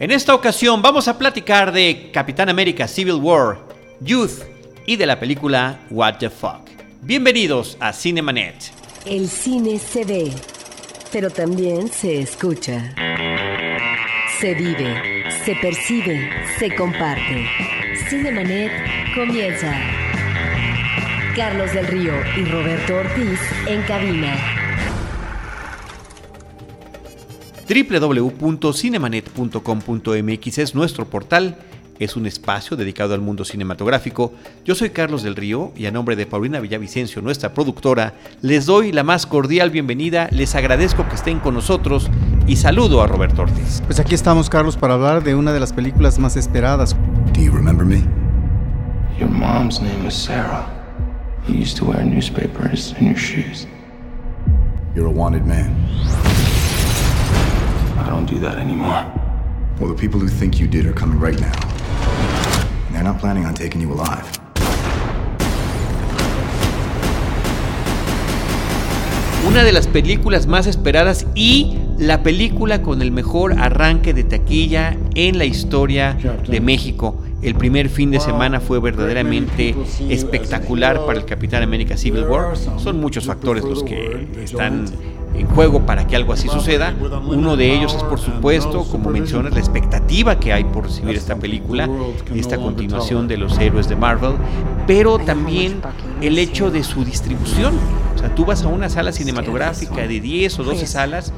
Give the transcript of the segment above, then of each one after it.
En esta ocasión vamos a platicar de Capitán América Civil War, Youth y de la película What the Fuck. Bienvenidos a Cinemanet. El cine se ve, pero también se escucha. Se vive, se percibe, se comparte. Cinemanet comienza. Carlos del Río y Roberto Ortiz en cabina. www.cinemanet.com.mx es nuestro portal, es un espacio dedicado al mundo cinematográfico. Yo soy Carlos del Río y a nombre de Paulina Villavicencio, nuestra productora, les doy la más cordial bienvenida, les agradezco que estén con nosotros y saludo a Roberto Ortiz. Pues aquí estamos, Carlos, para hablar de una de las películas más esperadas. Do you remember me? Your mom's name was Sarah. You used to wear newspapers in your shoes. You're a wanted man. I don't do that anymore. Well, the people who think you did are coming right now. And they're not planning on taking you alive. Una de las películas más esperadas y la película con el mejor arranque de taquilla en la historia de México. El primer fin de semana fue verdaderamente espectacular para el Capitán América Civil War. Son muchos factores los que están en juego para que algo así suceda. Uno de ellos es, por supuesto, como mencionas, la expectativa que hay por recibir esta película, esta continuación de los héroes de Marvel, pero también el hecho de su distribución. O sea, tú vas a una sala cinematográfica de 10 o 12 salas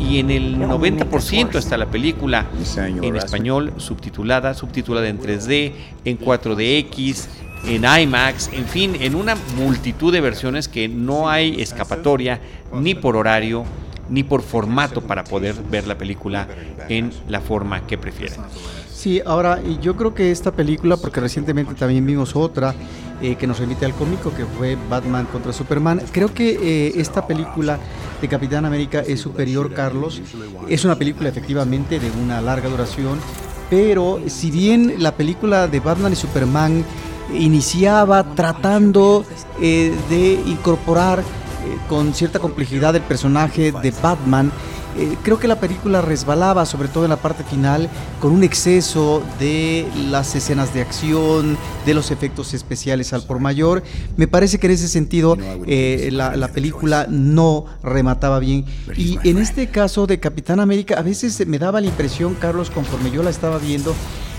y en el 90% está la película en español, subtitulada, subtitulada en 3D, en 4DX, en IMAX, en fin, en una multitud de versiones que no hay escapatoria ni por horario ni por formato para poder ver la película en la forma que prefieran. Sí, ahora yo creo que esta película, porque recientemente también vimos otra eh, que nos remite al cómico, que fue Batman contra Superman, creo que eh, esta película de Capitán América es superior, Carlos. Es una película efectivamente de una larga duración, pero si bien la película de Batman y Superman iniciaba tratando eh, de incorporar eh, con cierta complejidad el personaje de Batman, eh, creo que la película resbalaba, sobre todo en la parte final, con un exceso de las escenas de acción, de los efectos especiales al por mayor. Me parece que en ese sentido eh, la, la película no remataba bien. Y en este caso de Capitán América, a veces me daba la impresión, Carlos, conforme yo la estaba viendo,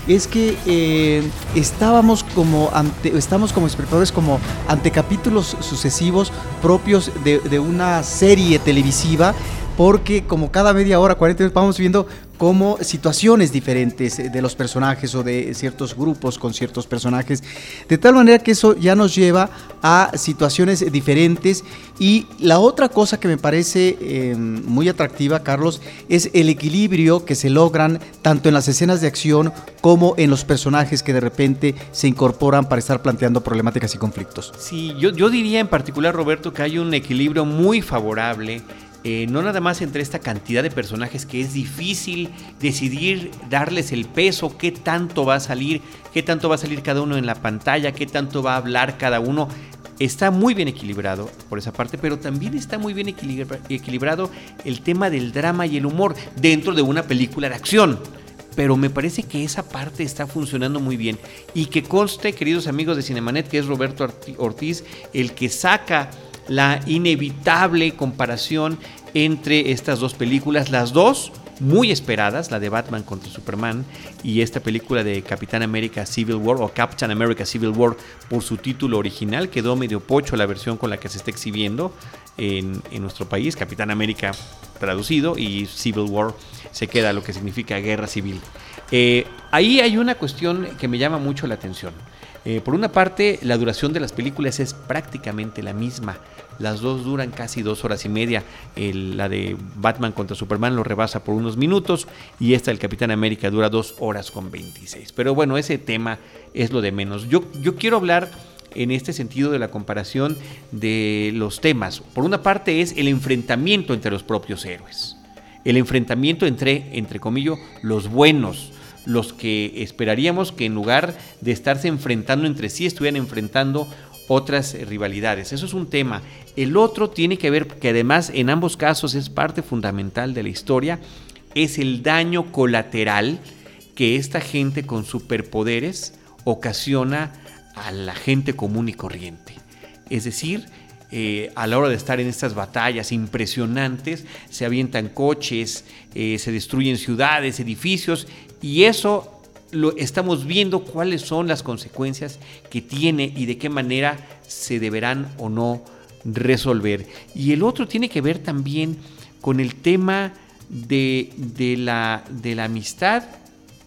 es que eh, estábamos como ante, estamos como espectadores como ante capítulos sucesivos propios de, de una serie televisiva porque como cada media hora, 40 minutos, vamos viendo como situaciones diferentes de los personajes o de ciertos grupos con ciertos personajes, de tal manera que eso ya nos lleva a situaciones diferentes. Y la otra cosa que me parece eh, muy atractiva, Carlos, es el equilibrio que se logran tanto en las escenas de acción como en los personajes que de repente se incorporan para estar planteando problemáticas y conflictos. Sí, yo, yo diría en particular, Roberto, que hay un equilibrio muy favorable eh, no nada más entre esta cantidad de personajes que es difícil decidir darles el peso, qué tanto va a salir, qué tanto va a salir cada uno en la pantalla, qué tanto va a hablar cada uno. Está muy bien equilibrado por esa parte, pero también está muy bien equilibra equilibrado el tema del drama y el humor dentro de una película de acción pero me parece que esa parte está funcionando muy bien. Y que conste, queridos amigos de Cinemanet, que es Roberto Ortiz el que saca la inevitable comparación entre estas dos películas, las dos muy esperadas, la de Batman contra Superman y esta película de Capitán América Civil War o Captain America Civil War por su título original, quedó medio pocho la versión con la que se está exhibiendo en, nuestro país, Capitán América traducido y Civil War se queda lo que significa guerra civil. Eh, ahí hay una cuestión que me llama mucho la atención. Eh, por una parte, la duración de las películas es prácticamente la misma. Las dos duran casi dos horas y media. La de Batman contra Superman lo rebasa por unos minutos y esta del Capitán América dura dos horas con 26. Pero bueno, ese tema es lo de menos. Yo, yo quiero hablar en este sentido de la comparación de los temas. Por una parte es el enfrentamiento entre los propios héroes. El enfrentamiento entre, entre comillas, los buenos, los que esperaríamos que en lugar de estarse enfrentando entre sí, estuvieran enfrentando otras rivalidades. Eso es un tema. El otro tiene que ver, que además en ambos casos es parte fundamental de la historia, es el daño colateral que esta gente con superpoderes ocasiona a la gente común y corriente. Es decir, eh, a la hora de estar en estas batallas impresionantes, se avientan coches, eh, se destruyen ciudades, edificios, y eso lo estamos viendo cuáles son las consecuencias que tiene y de qué manera se deberán o no resolver. Y el otro tiene que ver también con el tema de, la, de la amistad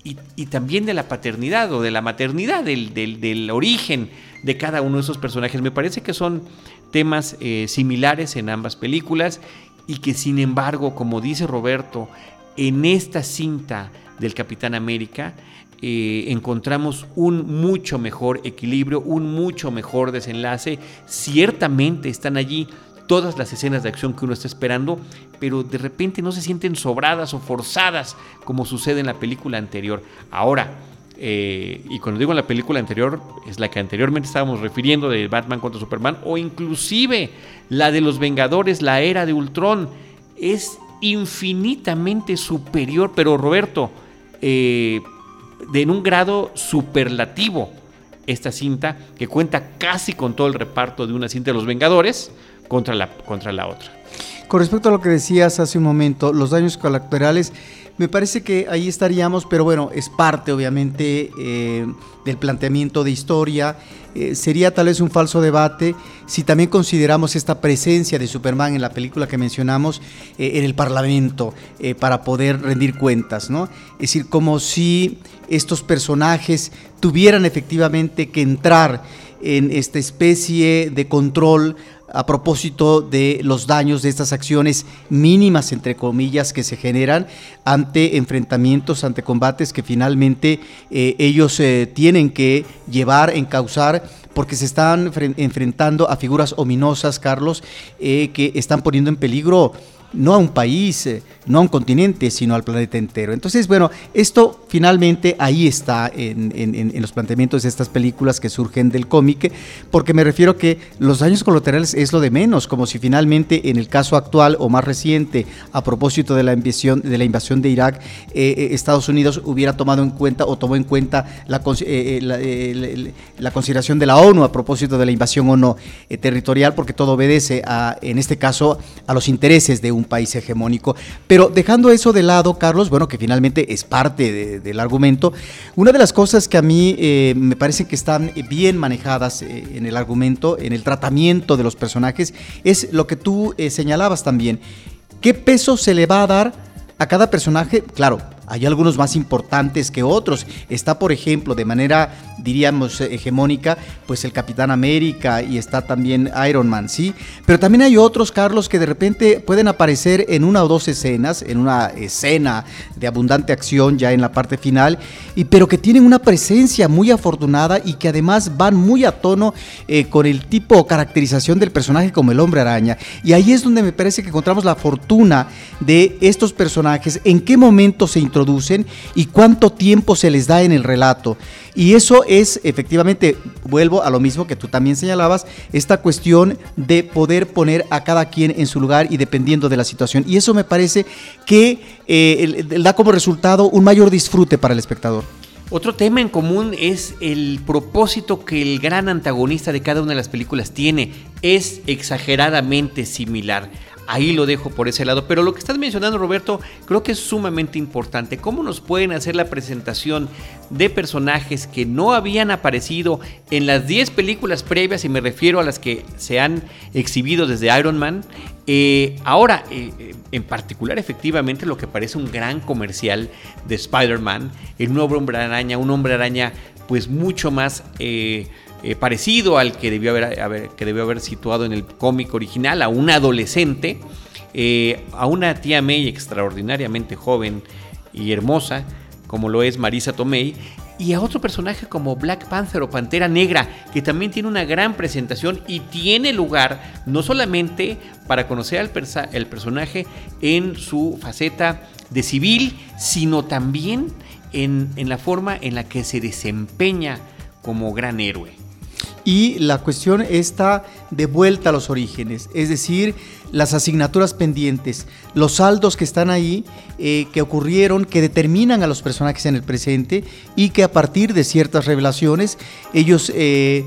y, también de la paternidad o de la maternidad, del, origen de cada uno de esos personajes. Me parece que son temas eh, similares en ambas películas y que sin embargo, como dice Roberto, en esta cinta del Capitán América eh, encontramos un mucho mejor equilibrio, un mucho mejor desenlace. Ciertamente están allí todas las escenas de acción que uno está esperando, pero de repente no se sienten sobradas o forzadas como sucede en la película anterior. Ahora, eh, y cuando digo en la película anterior, es la que anteriormente estábamos refiriendo de Batman contra Superman, o inclusive la de los Vengadores, la era de Ultron, es infinitamente superior, pero Roberto, eh, en un grado superlativo esta cinta, que cuenta casi con todo el reparto de una cinta de los Vengadores, contra la, contra la otra. Con respecto a lo que decías hace un momento, los daños colaterales, me parece que ahí estaríamos, pero bueno, es parte obviamente eh, del planteamiento de historia. Eh, sería tal vez un falso debate si también consideramos esta presencia de Superman en la película que mencionamos eh, en el Parlamento para poder rendir cuentas, ¿no? Es decir, como si estos personajes tuvieran efectivamente que entrar en esta especie de control a propósito de los daños de estas acciones mínimas, entre comillas, que se generan ante enfrentamientos, ante combates que finalmente eh, ellos eh, tienen que llevar, encauzar porque se están enfrentando a figuras ominosas, Carlos, eh, que están poniendo en peligro no a un país, no a un continente, sino al planeta entero. Entonces, bueno, esto finalmente ahí está en, los planteamientos de estas películas que surgen del cómic, porque me refiero que los daños colaterales es lo de menos, como si finalmente en el caso actual o más reciente, a propósito de la invasión de, la invasión de Irak, eh, eh, Estados Unidos hubiera tomado en cuenta o tomó en cuenta la, la, consideración de la ONU a propósito de la invasión o no territorial, porque todo obedece a, en este caso, a los intereses de un país hegemónico. Pero dejando eso de lado, Carlos, bueno, que finalmente es parte del argumento, una de las cosas que a mí eh, me parece que están bien manejadas eh, en el argumento, en el tratamiento de los personajes, es lo que tú eh, señalabas también. ¿Qué peso se le va a dar a cada personaje? Claro, hay algunos más importantes que otros. Está, por ejemplo, de manera, diríamos, hegemónica, pues el Capitán América y está también Iron Man, ¿sí? Pero también hay otros, Carlos, que de repente pueden aparecer en una o dos escenas, en una escena de abundante acción ya en la parte final, y, pero que tienen una presencia muy afortunada y que además van muy a tono eh, con el tipo o caracterización del personaje como el hombre araña. Y ahí es donde me parece que encontramos la fortuna de estos personajes, en qué momento se introducen introducen y cuánto tiempo se les da en el relato. Y eso es efectivamente, vuelvo a lo mismo que tú también señalabas, esta cuestión de poder poner a cada quien en su lugar y dependiendo de la situación. Y eso me parece que eh, da como resultado un mayor disfrute para el espectador. Otro tema en común es el propósito que el gran antagonista de cada una de las películas tiene. Es exageradamente similar. Ahí lo dejo por ese lado. Pero lo que estás mencionando, Roberto, creo que es sumamente importante. ¿Cómo nos pueden hacer la presentación de personajes que no habían aparecido en las 10 películas previas, y me refiero a las que se han exhibido desde Iron Man? Eh, ahora, eh, eh, en particular, efectivamente, lo que parece un gran comercial de Spider-Man, el nuevo hombre araña, un hombre araña pues mucho más... parecido al que debió haber, que debió haber situado en el cómic original, a un adolescente, eh, a una tía May extraordinariamente joven y hermosa, como lo es Marisa Tomei, y a otro personaje como Black Panther o Pantera Negra, que también tiene una gran presentación y tiene lugar no solamente para conocer al personaje en su faceta de civil, sino también en, en la forma en la que se desempeña como gran héroe. Y la cuestión está de vuelta a los orígenes, es decir, las asignaturas pendientes, los saldos que están ahí, eh, que ocurrieron, que determinan a los personajes en el presente y que a partir de ciertas revelaciones ellos eh,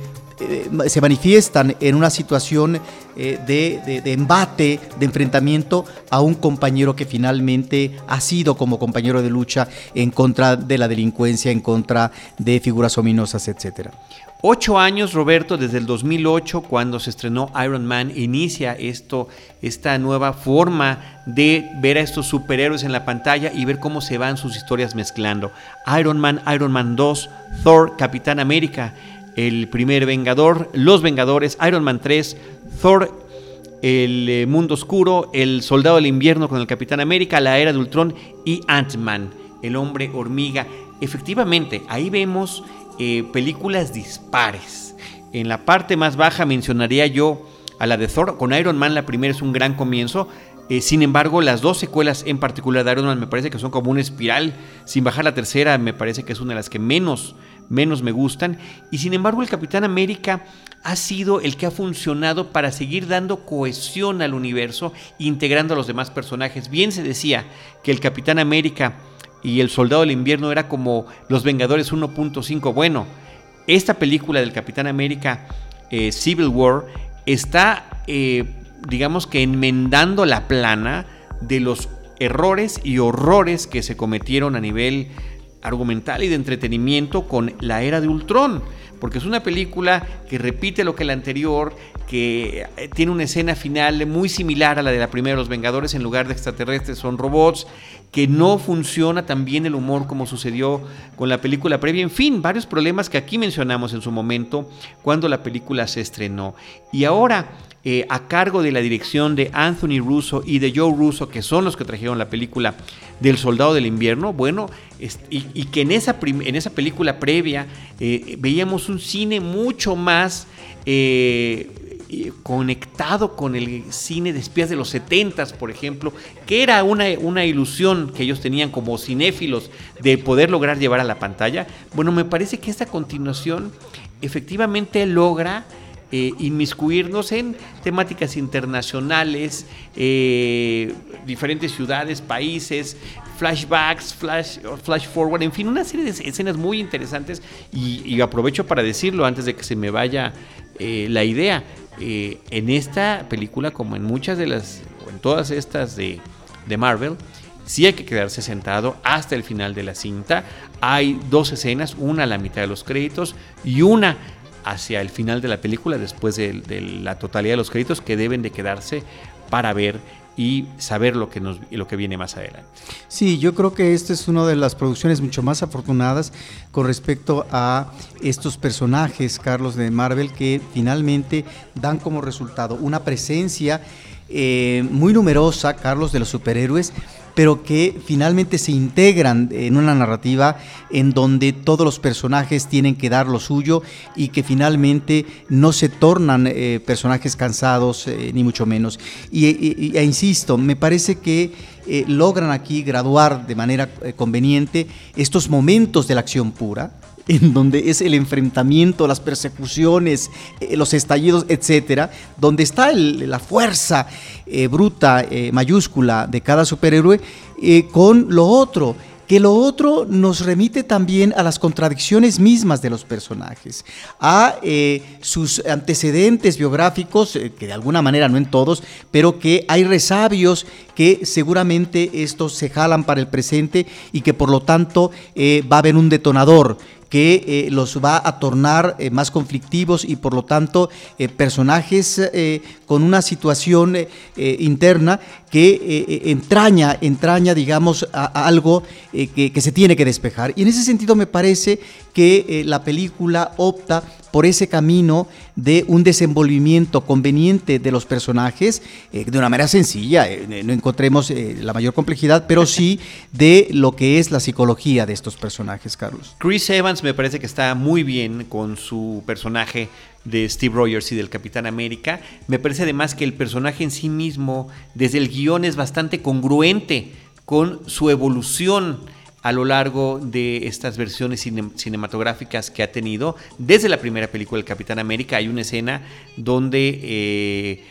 se manifiestan en una situación de, de, embate, de enfrentamiento a un compañero que finalmente ha sido como compañero de lucha en contra de la delincuencia, en contra de figuras ominosas, etcétera. Ocho años, Roberto, desde el 2008, cuando se estrenó Iron Man, inicia esto, esta nueva forma de ver a estos superhéroes en la pantalla y ver cómo se van sus historias mezclando. Iron Man, Iron Man 2, Thor, Capitán América, el primer Vengador, Los Vengadores, Iron Man 3, Thor, el eh, Mundo Oscuro, el Soldado del Invierno con el Capitán América, la Era de Ultron y Ant-Man, el Hombre Hormiga. Efectivamente, ahí vemos eh, películas dispares. En la parte más baja mencionaría yo a la de Thor. Con Iron Man la primera es un gran comienzo. Eh, sin embargo, las dos secuelas en particular de Iron Man me parece que son como una espiral. Sin bajar la tercera, me parece que es una de las que menos, menos me gustan. Y sin embargo, el Capitán América ha sido el que ha funcionado para seguir dando cohesión al universo, integrando a los demás personajes. Bien se decía que el Capitán América y El Soldado del Invierno era como Los Vengadores 1.5. Bueno, esta película del Capitán América eh, Civil War está, eh, digamos que enmendando la plana de los errores y horrores que se cometieron a nivel argumental y de entretenimiento con la era de Ultron porque es una película que repite lo que la anterior, que eh, tiene una escena final muy similar a la de la primera de Los Vengadores, en lugar de extraterrestres son robots, que no funciona tan bien el humor como sucedió con la película previa, en fin, varios problemas que aquí mencionamos en su momento cuando la película se estrenó. Y ahora eh, a cargo de la dirección de Anthony Russo y de Joe Russo, que son los que trajeron la película del Soldado del Invierno, bueno, y, que en esa, en esa película previa eh, veíamos un cine mucho más eh, conectado con el cine de espías de los 70 por ejemplo, que era una, una ilusión que ellos tenían como cinéfilos de poder lograr llevar a la pantalla. Bueno, me parece que esta continuación efectivamente logra eh, inmiscuirnos en temáticas internacionales, eh, diferentes ciudades, países, flashbacks, flash, flash forward, en fin, una serie de escenas muy interesantes y, aprovecho para decirlo antes de que se me vaya eh, la idea. en esta película, como en muchas de las, o en todas estas de, de Marvel, sí hay que quedarse sentado hasta el final de la cinta. Hay dos escenas, una a la mitad de los créditos y una hacia el final de la película, después de, la totalidad de los créditos, que deben de quedarse para ver y saber lo que, nos, lo que viene más adelante. Sí, yo creo que esta es una de las producciones mucho más afortunadas con respecto a estos personajes, Carlos, de Marvel, que finalmente dan como resultado una presencia eh, muy numerosa, Carlos, de los superhéroes, pero que finalmente se integran en una narrativa en donde todos los personajes tienen que dar lo suyo y que finalmente no se tornan eh, personajes cansados, eh, ni mucho menos. Y, e insisto, me parece que eh, logran aquí graduar de manera conveniente estos momentos de la acción pura, en donde es el enfrentamiento, las persecuciones, eh, los estallidos, etcétera, donde está la fuerza eh, bruta, eh, mayúscula de cada superhéroe, con lo otro que lo otro nos remite también a las contradicciones mismas de los personajes, a sus antecedentes biográficos, que de alguna manera no en todos, pero que hay resabios que seguramente estos se jalan para el presente y que por lo tanto va a haber un detonador que eh, los va a tornar eh, más conflictivos y por lo tanto eh, personajes con una situación interna que entraña, entraña, digamos, a, algo que, que, se tiene que despejar. Y en ese sentido me parece que la película opta por ese camino de un desenvolvimiento conveniente de los personajes, eh, de una manera sencilla, eh, no encontremos eh, la mayor complejidad, pero sí de lo que es la psicología de estos personajes, Carlos. Chris Evans me parece que está muy bien con su personaje de Steve Rogers y del Capitán América. Me parece además que el personaje en sí mismo, desde el guion, es bastante congruente con su evolución a lo largo de estas versiones cinematográficas que ha tenido. Desde la primera película del Capitán América hay una escena donde eh,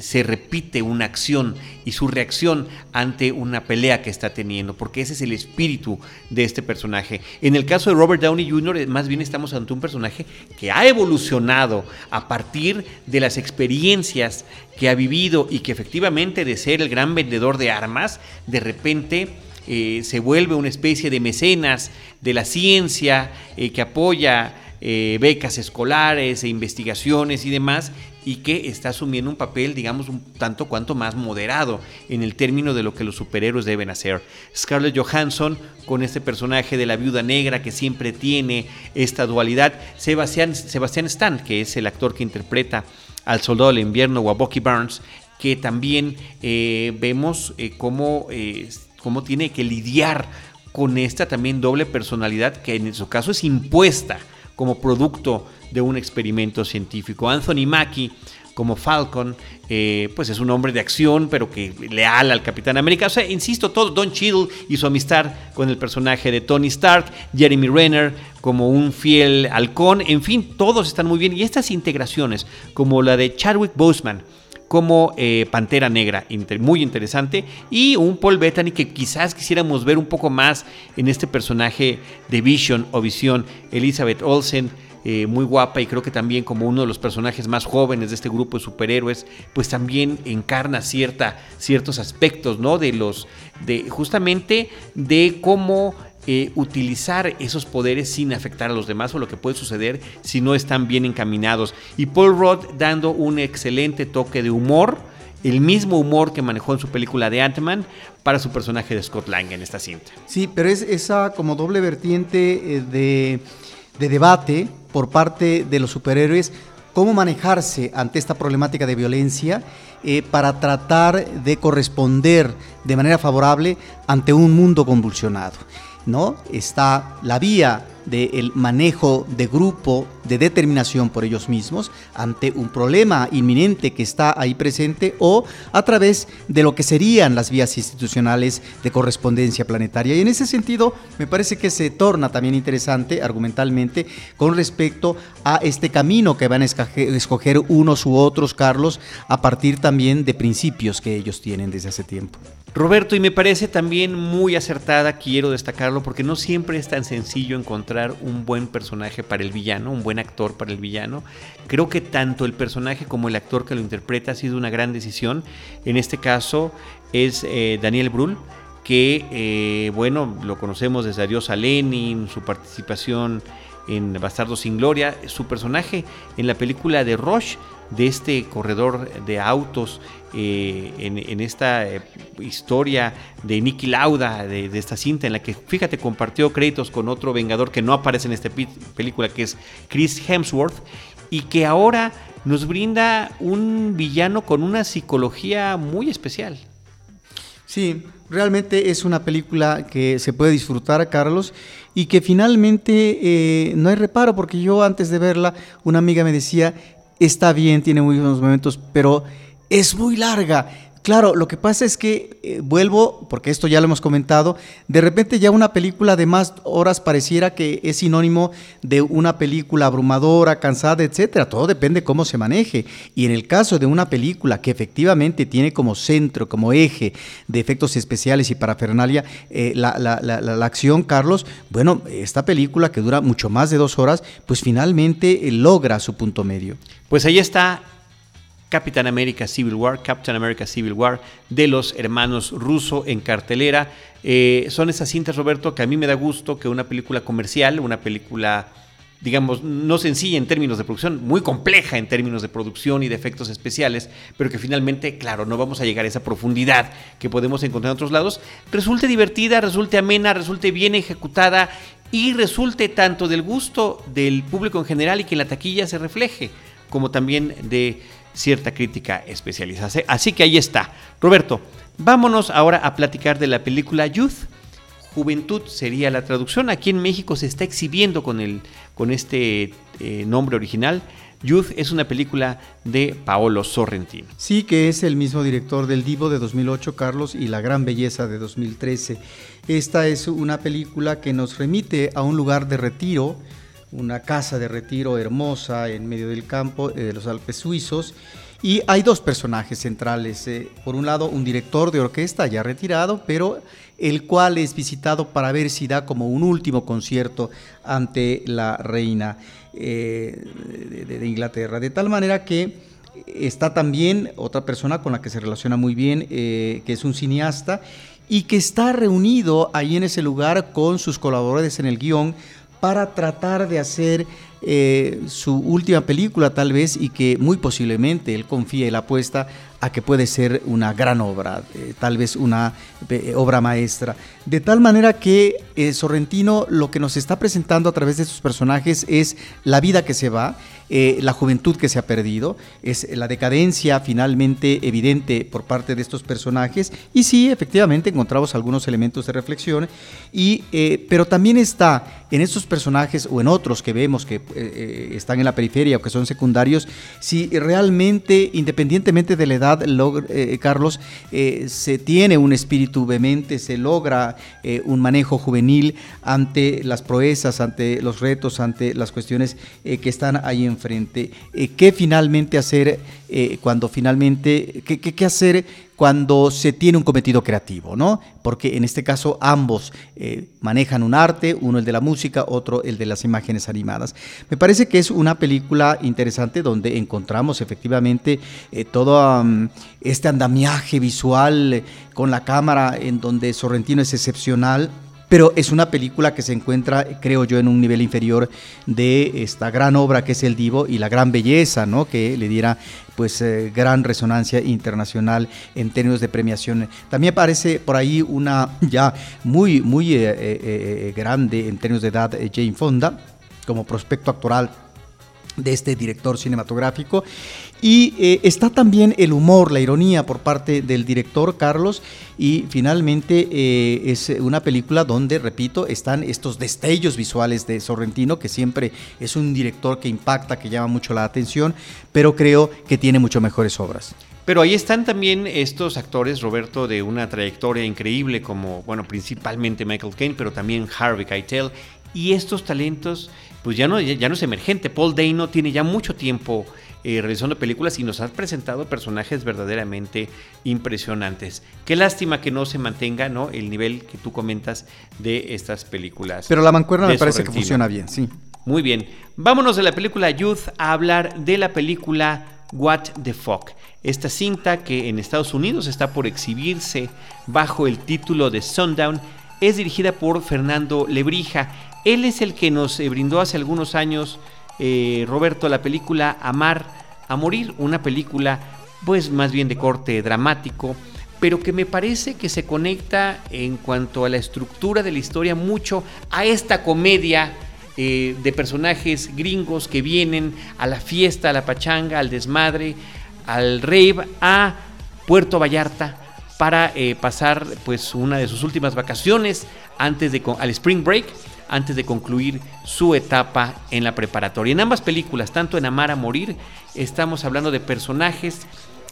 se repite una acción y su reacción ante una pelea que está teniendo, porque ese es el espíritu de este personaje. En el caso de Robert Downey Jr., eh, más bien estamos ante un personaje que ha evolucionado a partir de las experiencias que ha vivido y que efectivamente de ser el gran vendedor de armas, de repente eh, se vuelve una especie de mecenas de la ciencia eh, que apoya becas escolares e investigaciones y demás, y que está asumiendo un papel, digamos, un tanto cuanto más moderado en el término de lo que los superhéroes deben hacer. Scarlett Johansson, con este personaje de la viuda negra que siempre tiene esta dualidad, Sebastián, Sebastián Stan, que es el actor que interpreta al soldado del invierno Bucky Barnes, que también eh, vemos eh, cómo, eh, cómo tiene que lidiar con esta también doble personalidad que en su caso es impuesta como producto de un experimento científico. Anthony Mackie como Falcon, eh, pues es un hombre de acción, pero que leal al Capitán América. O sea, insisto, todo Don Cheadle y su amistad con el personaje de Tony Stark, Jeremy Renner como un fiel halcón, en fin, todos están muy bien. Y estas integraciones, como la de Chadwick Boseman, como eh, Pantera Negra, muy interesante, y un Paul Bettany que quizás quisiéramos ver un poco más en este personaje de Vision o Visión, Elizabeth Olsen, eh, muy guapa y creo que también como uno de los personajes más jóvenes de este grupo de superhéroes, pues también encarna cierta, ciertos aspectos, ¿no? De los, de justamente de cómo eh, utilizar esos poderes sin afectar a los demás o lo que puede suceder si no están bien encaminados. Y Paul Rudd dando un excelente toque de humor, el mismo humor que manejó en su película de Ant-Man para su personaje de Scott Lang en esta cinta. Sí, pero es esa como doble vertiente eh, de de debate por parte de los superhéroes cómo manejarse ante esta problemática de violencia eh, para tratar de corresponder de manera favorable ante un mundo convulsionado. ¿No? Está la vía del manejo de grupo, de determinación por ellos mismos ante un problema inminente que está ahí presente o a través de lo que serían las vías institucionales de correspondencia planetaria. Y en ese sentido me parece que se torna también interesante argumentalmente con respecto a este camino que van a escoger unos u otros, Carlos, a partir también de principios que ellos tienen desde hace tiempo. Roberto, y me parece también muy acertada, quiero destacarlo, porque no siempre es tan sencillo encontrar un buen personaje para el villano, un buen actor para el villano. Creo que tanto el personaje como el actor que lo interpreta ha sido una gran decisión. En este caso es eh, Daniel Brühl, que, eh, bueno, lo conocemos desde Adiós a Lenin, su participación en Bastardo sin Gloria, su personaje en la película de Roche de este corredor de autos eh, en, esta eh, historia de Nicky Lauda, de, esta cinta en la que, fíjate, compartió créditos con otro Vengador que no aparece en esta película, que es Chris Hemsworth, y que ahora nos brinda un villano con una psicología muy especial. Sí, realmente es una película que se puede disfrutar, Carlos, y que finalmente eh, no hay reparo, porque yo antes de verla, una amiga me decía, está bien, tiene muy buenos momentos, pero es muy larga. Claro, lo que pasa es que eh, vuelvo, porque esto ya lo hemos comentado, de repente ya una película de más horas pareciera que es sinónimo de una película abrumadora, cansada, etcétera. Todo depende cómo se maneje. Y en el caso de una película que efectivamente tiene como centro, como eje de efectos especiales y parafernalia eh, la, la, acción, Carlos, bueno, esta película que dura mucho más de dos horas, pues finalmente eh, logra su punto medio. Pues ahí está Capitán América Civil War, Captain America Civil War, de los hermanos Russo en cartelera. Eh, son esas cintas, Roberto, que a mí me da gusto que una película comercial, una película, digamos, no sencilla en términos de producción, muy compleja en términos de producción y de efectos especiales, pero que finalmente, claro, no vamos a llegar a esa profundidad que podemos encontrar en otros lados, resulte divertida, resulte amena, resulte bien ejecutada y resulte tanto del gusto del público en general y que en la taquilla se refleje, como también de cierta crítica especializada. Así que ahí está. Roberto, vámonos ahora a platicar de la película Youth. Juventud sería la traducción. Aquí en México se está exhibiendo con, el, con este eh, nombre original, Youth es una película de Paolo Sorrentino. Sí, que es el mismo director del Divo de 2008, Carlos, y La Gran Belleza de 2013. Esta es una película que nos remite a un lugar de retiro, una casa de retiro hermosa en medio del campo eh, de los Alpes suizos. Y hay dos personajes centrales. eh, por un lado, un director de orquesta ya retirado, pero el cual es visitado para ver si da como un último concierto ante la reina eh, de, Inglaterra. De tal manera que está también otra persona con la que se relaciona muy bien, que es un cineasta, y que está reunido ahí en ese lugar con sus colaboradores en el guion para tratar de hacer eh, su última película tal vez y que muy posiblemente él confía y la apuesta a que puede ser una gran obra, eh, tal vez una eh, obra maestra. De tal manera que Sorrentino lo que nos está presentando a través de sus personajes es la vida que se va, eh, la juventud que se ha perdido, es la decadencia finalmente evidente por parte de estos personajes. Y sí, efectivamente encontramos algunos elementos de reflexión, y, eh, pero también está en estos personajes o en otros que vemos que eh, están en la periferia o que son secundarios, si realmente, independientemente de la edad, Carlos, se tiene un espíritu vehemente, se logra un manejo juvenil ante las proezas, ante los retos, ante las cuestiones que están ahí enfrente. Eh, ¿Qué finalmente hacer eh, cuando finalmente, qué, qué- hacer cuando se tiene un cometido creativo, ¿no? Porque en este caso ambos eh, manejan un arte, uno el de la música, otro el de las imágenes animadas. Me parece que es una película interesante donde encontramos efectivamente eh, todo este andamiaje visual con la cámara en donde Sorrentino es excepcional. Pero es una película que se encuentra, creo yo, en un nivel inferior de esta gran obra que es El Divo y la gran belleza, ¿no? Que le diera pues eh, gran resonancia internacional en términos de premiación. También parece por ahí una ya muy, muy eh, eh, grande en términos de edad Jane Fonda como prospecto actoral de este director cinematográfico. Y eh, está también el humor, la ironía por parte del director Carlos. Y finalmente eh, es una película donde, repito, están estos destellos visuales de Sorrentino, que siempre es un director que impacta, que llama mucho la atención, pero creo que tiene mucho mejores obras. Pero ahí están también estos actores, Roberto, de una trayectoria increíble, como, bueno, principalmente Michael Caine, pero también Harvey Keitel. Y estos talentos, pues ya no, ya no es emergente. Paul Dano tiene ya mucho tiempo eh, realizando películas y nos ha presentado personajes verdaderamente impresionantes. Qué lástima que no se mantenga ¿no? el nivel que tú comentas de estas películas. Pero la mancuerna me parece que funciona bien, sí. Muy bien. Vámonos de la película Youth a hablar de la película What the Fuck. Esta cinta que en Estados Unidos está por exhibirse bajo el título de Sundown es dirigida por Fernando Lebrija. Él es el que nos eh, brindó hace algunos años, eh, Roberto, la película Amar a Morir, una película pues más bien de corte dramático, pero que me parece que se conecta en cuanto a la estructura de la historia mucho a esta comedia eh, de personajes gringos que vienen a la fiesta, a la pachanga, al desmadre, al rave, a Puerto Vallarta para eh, pasar pues una de sus últimas vacaciones antes de al spring break antes de concluir su etapa en la preparatoria. En ambas películas, tanto en Amar a Morir, estamos hablando de personajes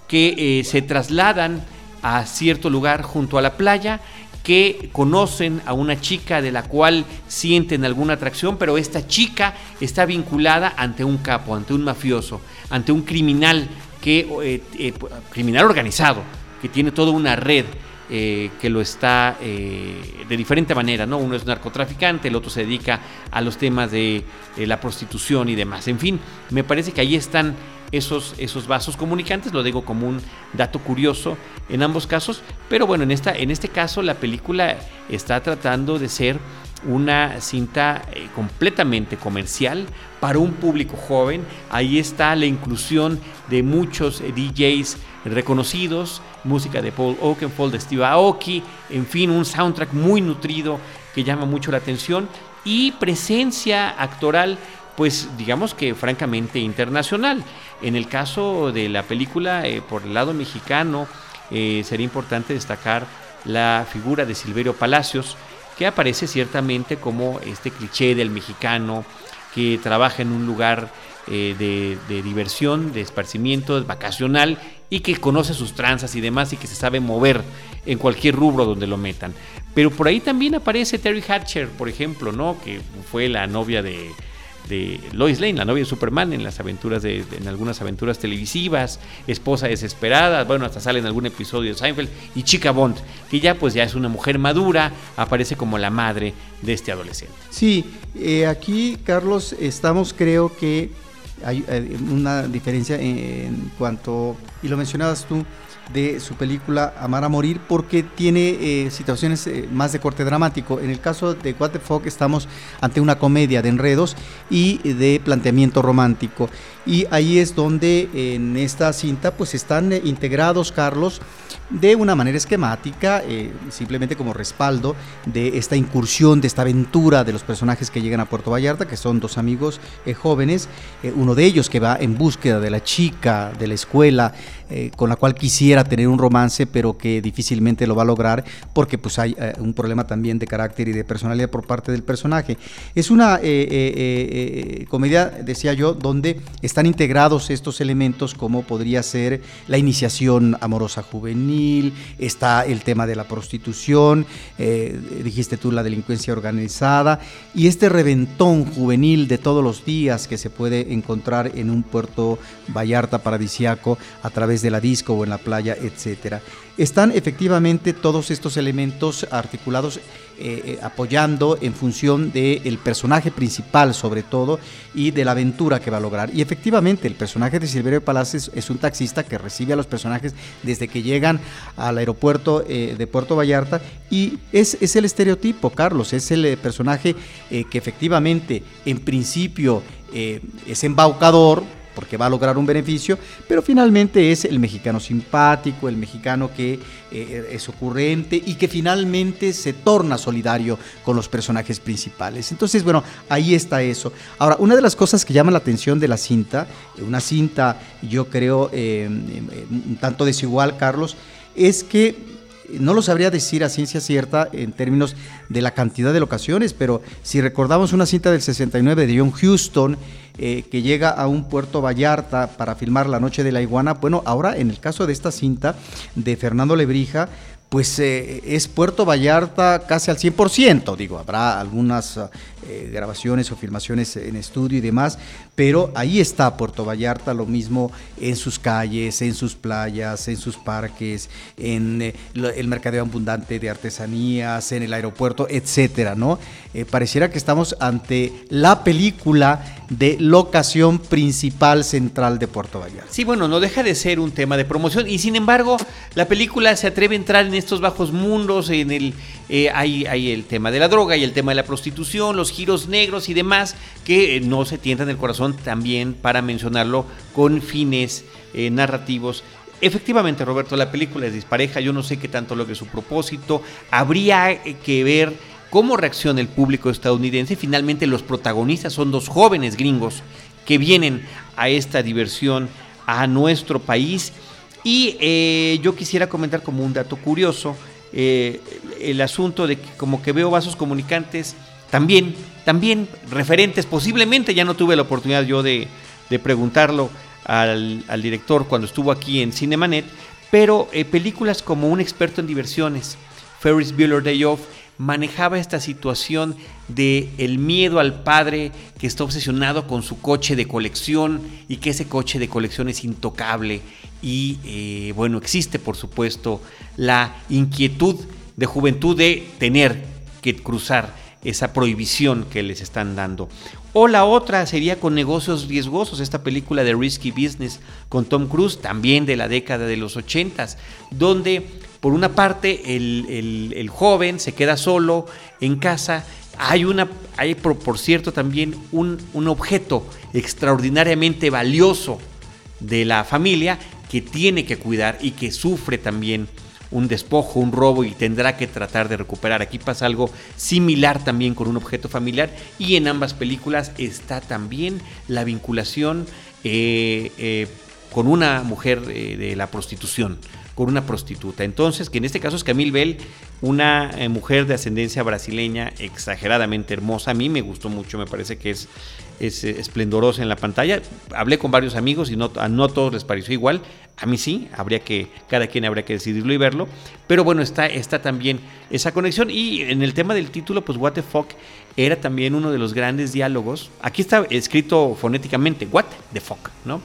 que eh, se trasladan a cierto lugar junto a la playa que conocen a una chica de la cual sienten alguna atracción, pero esta chica está vinculada ante un capo, ante un mafioso, ante un criminal que eh, criminal organizado, que tiene toda una red eh, que lo está eh, de diferente manera, ¿no? Uno es narcotraficante, el otro se dedica a los temas de la prostitución y demás. En fin, me parece que ahí están esos, esos vasos comunicantes, lo digo como un dato curioso en ambos casos, pero bueno, en, esta, en este caso la película está tratando de ser una cinta eh, completamente comercial para un público joven. Ahí está la inclusión de muchos DJs reconocidos, música de Paul Oakenfold, de Steve Aoki, en fin, un soundtrack muy nutrido que llama mucho la atención y presencia actoral pues digamos que francamente internacional. En el caso de la película, eh, por el lado mexicano, eh, sería importante destacar la figura de Silverio Palacios, que aparece ciertamente como este cliché del mexicano que trabaja en un lugar eh, de, de diversión, de esparcimiento, vacacional y que conoce sus tranzas y demás y que se sabe mover en cualquier rubro donde lo metan. Pero por ahí también aparece Terry Hatcher, por ejemplo, ¿no? Que fue la novia de, de Lois Lane, la novia de Superman en las aventuras de, en algunas aventuras televisivas, esposa desesperada, bueno, hasta sale en algún episodio de Seinfeld y Chica Bond, que ya pues ya es una mujer madura, aparece como la madre de este adolescente. Sí, eh, aquí Carlos estamos creo que hay eh, una diferencia en cuanto y lo mencionabas tú de su película Amar a Morir porque tiene eh, situaciones eh, más de corte dramático. En el caso de What the Fuck estamos ante una comedia de enredos y de planteamiento romántico. Y ahí es donde en esta cinta pues están eh, integrados, Carlos, de una manera esquemática, simplemente como respaldo de esta incursión, de esta aventura de los personajes que llegan a Puerto Vallarta, que son dos amigos jóvenes, uno de ellos que va en búsqueda de la chica de la escuela con la cual quisiera tener un romance, pero que difícilmente lo va a lograr porque pues hay un problema también de carácter y de personalidad por parte del personaje. Es una comedia, decía yo, donde están integrados estos elementos como podría ser la iniciación amorosa juvenil, está el tema de la prostitución, eh, dijiste tú la delincuencia organizada y este reventón juvenil de todos los días que se puede encontrar en un puerto Vallarta paradisiaco a través de la disco o en la playa, etcétera. Están efectivamente todos estos elementos articulados eh, eh, apoyando en función del personaje principal sobre todo y de la aventura que va a lograr. Y efectivamente el personaje de Silverio Palacios es un taxista que recibe a los personajes desde que llegan al aeropuerto eh, de Puerto Vallarta y es, es, el estereotipo, Carlos, es el personaje que efectivamente en principio es embaucador, porque va a lograr un beneficio, pero finalmente es el mexicano simpático, el mexicano que eh, es ocurrente y que finalmente se torna solidario con los personajes principales. Entonces, bueno, ahí está eso. Ahora, una de las cosas que llama la atención de la cinta, una cinta yo creo eh, un tanto desigual, Carlos, es que no lo sabría decir a ciencia cierta en términos de la cantidad de locaciones, pero si recordamos una cinta del 69 de John Huston, eh, que llega a un puerto Vallarta para filmar La Noche de la Iguana. Bueno, ahora en el caso de esta cinta de Fernando Lebrija, pues eh, es Puerto Vallarta casi al 100%, digo, habrá algunas eh, grabaciones o filmaciones en estudio y demás, pero ahí está Puerto Vallarta, lo mismo en sus calles, en sus playas, en sus parques, en eh, el mercadeo abundante de artesanías, en el aeropuerto, etcétera, ¿no? pareciera que estamos ante la película de locación principal central de Puerto Vallarta. Sí, bueno, no deja de ser un tema de promoción y sin embargo la película se atreve a entrar en estos bajos mundos, en el eh, hay, el tema de la droga y el tema de la prostitución, los giros negros y demás, que eh, no se tientan el corazón también para mencionarlo con fines eh, narrativos. Efectivamente, Roberto, la película es dispareja, yo no sé qué tanto logre su propósito, habría que ver cómo reacciona el público estadounidense. Finalmente los protagonistas son dos jóvenes gringos que vienen a esta diversión a nuestro país y eh, yo quisiera comentar como un dato curioso eh, el asunto de que como que veo vasos comunicantes también, también referentes, posiblemente ya no tuve la oportunidad yo de, preguntarlo al, director cuando estuvo aquí en Cinemanet, pero eh, películas como Un experto en diversiones, Ferris Bueller Day Off, manejaba esta situación de el miedo al padre que está obsesionado con su coche de colección y que ese coche de colección es intocable y eh, bueno existe por supuesto la inquietud de juventud de tener que cruzar esa prohibición que les están dando. O la otra sería con negocios riesgosos, esta película de Risky Business con Tom Cruise, también de la década de los 80, donde por una parte, el, joven se queda solo en casa. Hay, una, hay por, cierto, también un, objeto extraordinariamente valioso de la familia que tiene que cuidar y que sufre también un despojo, un robo y tendrá que tratar de recuperar. Aquí pasa algo similar también con un objeto familiar y en ambas películas está también la vinculación eh, eh, con una mujer eh, de la prostitución con una prostituta. Entonces, que en este caso es Camille Bell, una eh, mujer de ascendencia brasileña exageradamente hermosa. A mí me gustó mucho, me parece que es, es eh, esplendorosa en la pantalla. Hablé con varios amigos y no, a no todos les pareció igual. A mí sí, habría que, cada quien habría que decidirlo y verlo. Pero bueno, está, está también esa conexión. Y en el tema del título, pues What the Fuck era también uno de los grandes diálogos. Aquí está escrito fonéticamente, What the Fuck, ¿no?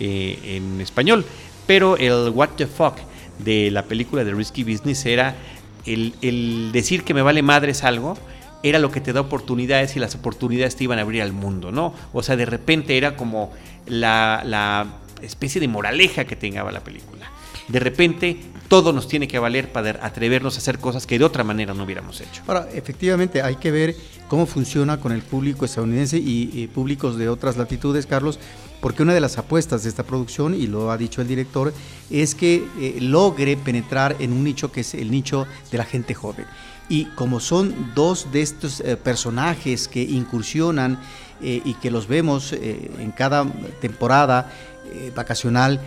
Eh, en español. Pero el What the Fuck de la película de Risky Business era el, decir que me vale madres algo era lo que te da oportunidades y las oportunidades te iban a abrir al mundo, ¿no? O sea, de repente era como la, especie de moraleja que tenía la película. De repente todo nos tiene que valer para atrevernos a hacer cosas que de otra manera no hubiéramos hecho. Ahora, efectivamente, hay que ver cómo funciona con el público estadounidense y públicos de otras latitudes, Carlos, porque una de las apuestas de esta producción, y lo ha dicho el director, es que eh, logre penetrar en un nicho que es el nicho de la gente joven. Y como son dos de estos eh, personajes que incursionan eh, y que los vemos en cada temporada vacacional,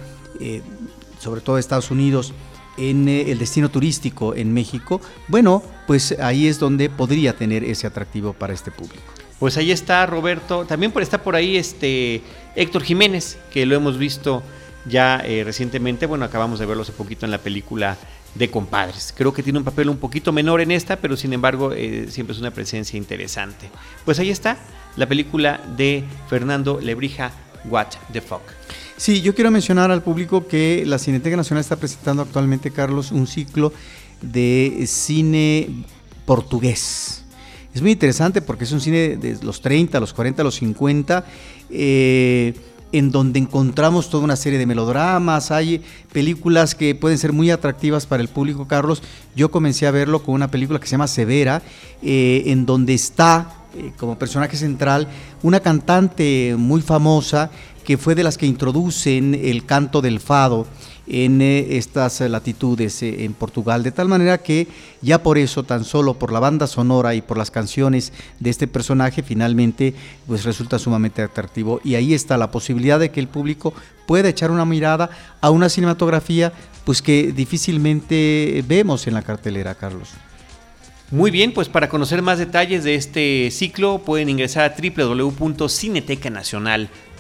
sobre todo Estados Unidos, en el destino turístico en México, bueno, pues ahí es donde podría tener ese atractivo para este público. Pues ahí está Roberto, también está por ahí este Héctor Jiménez, que lo hemos visto ya eh, recientemente, bueno, acabamos de verlo hace poquito en la película de Compadres. Creo que tiene un papel un poquito menor en esta, pero sin embargo eh, siempre es una presencia interesante. Pues ahí está la película de Fernando Lebrija, What the Fuck. Sí, yo quiero mencionar al público que la Cineteca Nacional está presentando actualmente, Carlos, un ciclo de cine portugués es muy interesante porque es un cine de los 30, los 40, los 50, eh, en donde encontramos toda una serie de melodramas, hay películas que pueden ser muy atractivas para el público, Carlos. Yo comencé a verlo con una película que se llama Severa, eh, en donde está eh, como personaje central una cantante muy famosa que fue de las que introducen el canto del fado en eh, estas latitudes eh, en Portugal, de tal manera que ya por eso, tan solo por la banda sonora y por las canciones de este personaje, finalmente pues resulta sumamente atractivo y ahí está la posibilidad de que el público pueda echar una mirada a una cinematografía pues que difícilmente vemos en la cartelera, Carlos. Muy bien, pues para conocer más detalles de este ciclo pueden ingresar a www.cinetecanacional.com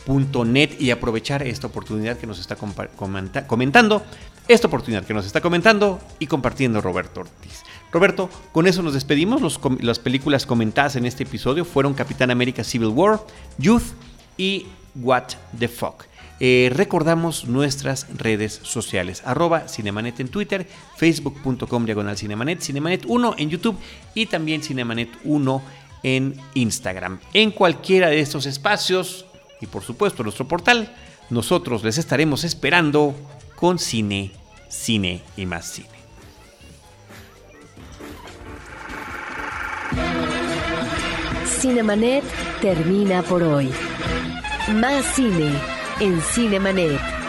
net y aprovechar esta oportunidad que nos está comentando, esta oportunidad que nos está comentando y compartiendo Roberto Ortiz. Roberto, con eso nos despedimos. las películas comentadas en este episodio fueron Capitán América Civil War, Youth y What the Fuck. Eh, recordamos nuestras redes sociales, arroba Cinemanet en Twitter, facebook.com diagonal Cinemanet, Cinemanet 1 en YouTube y también Cinemanet 1 en Instagram. En cualquiera de estos espacios y por supuesto nuestro portal, nosotros les estaremos esperando con cine, cine y más cine. Cinemanet termina por hoy. Más cine en Cinemanet.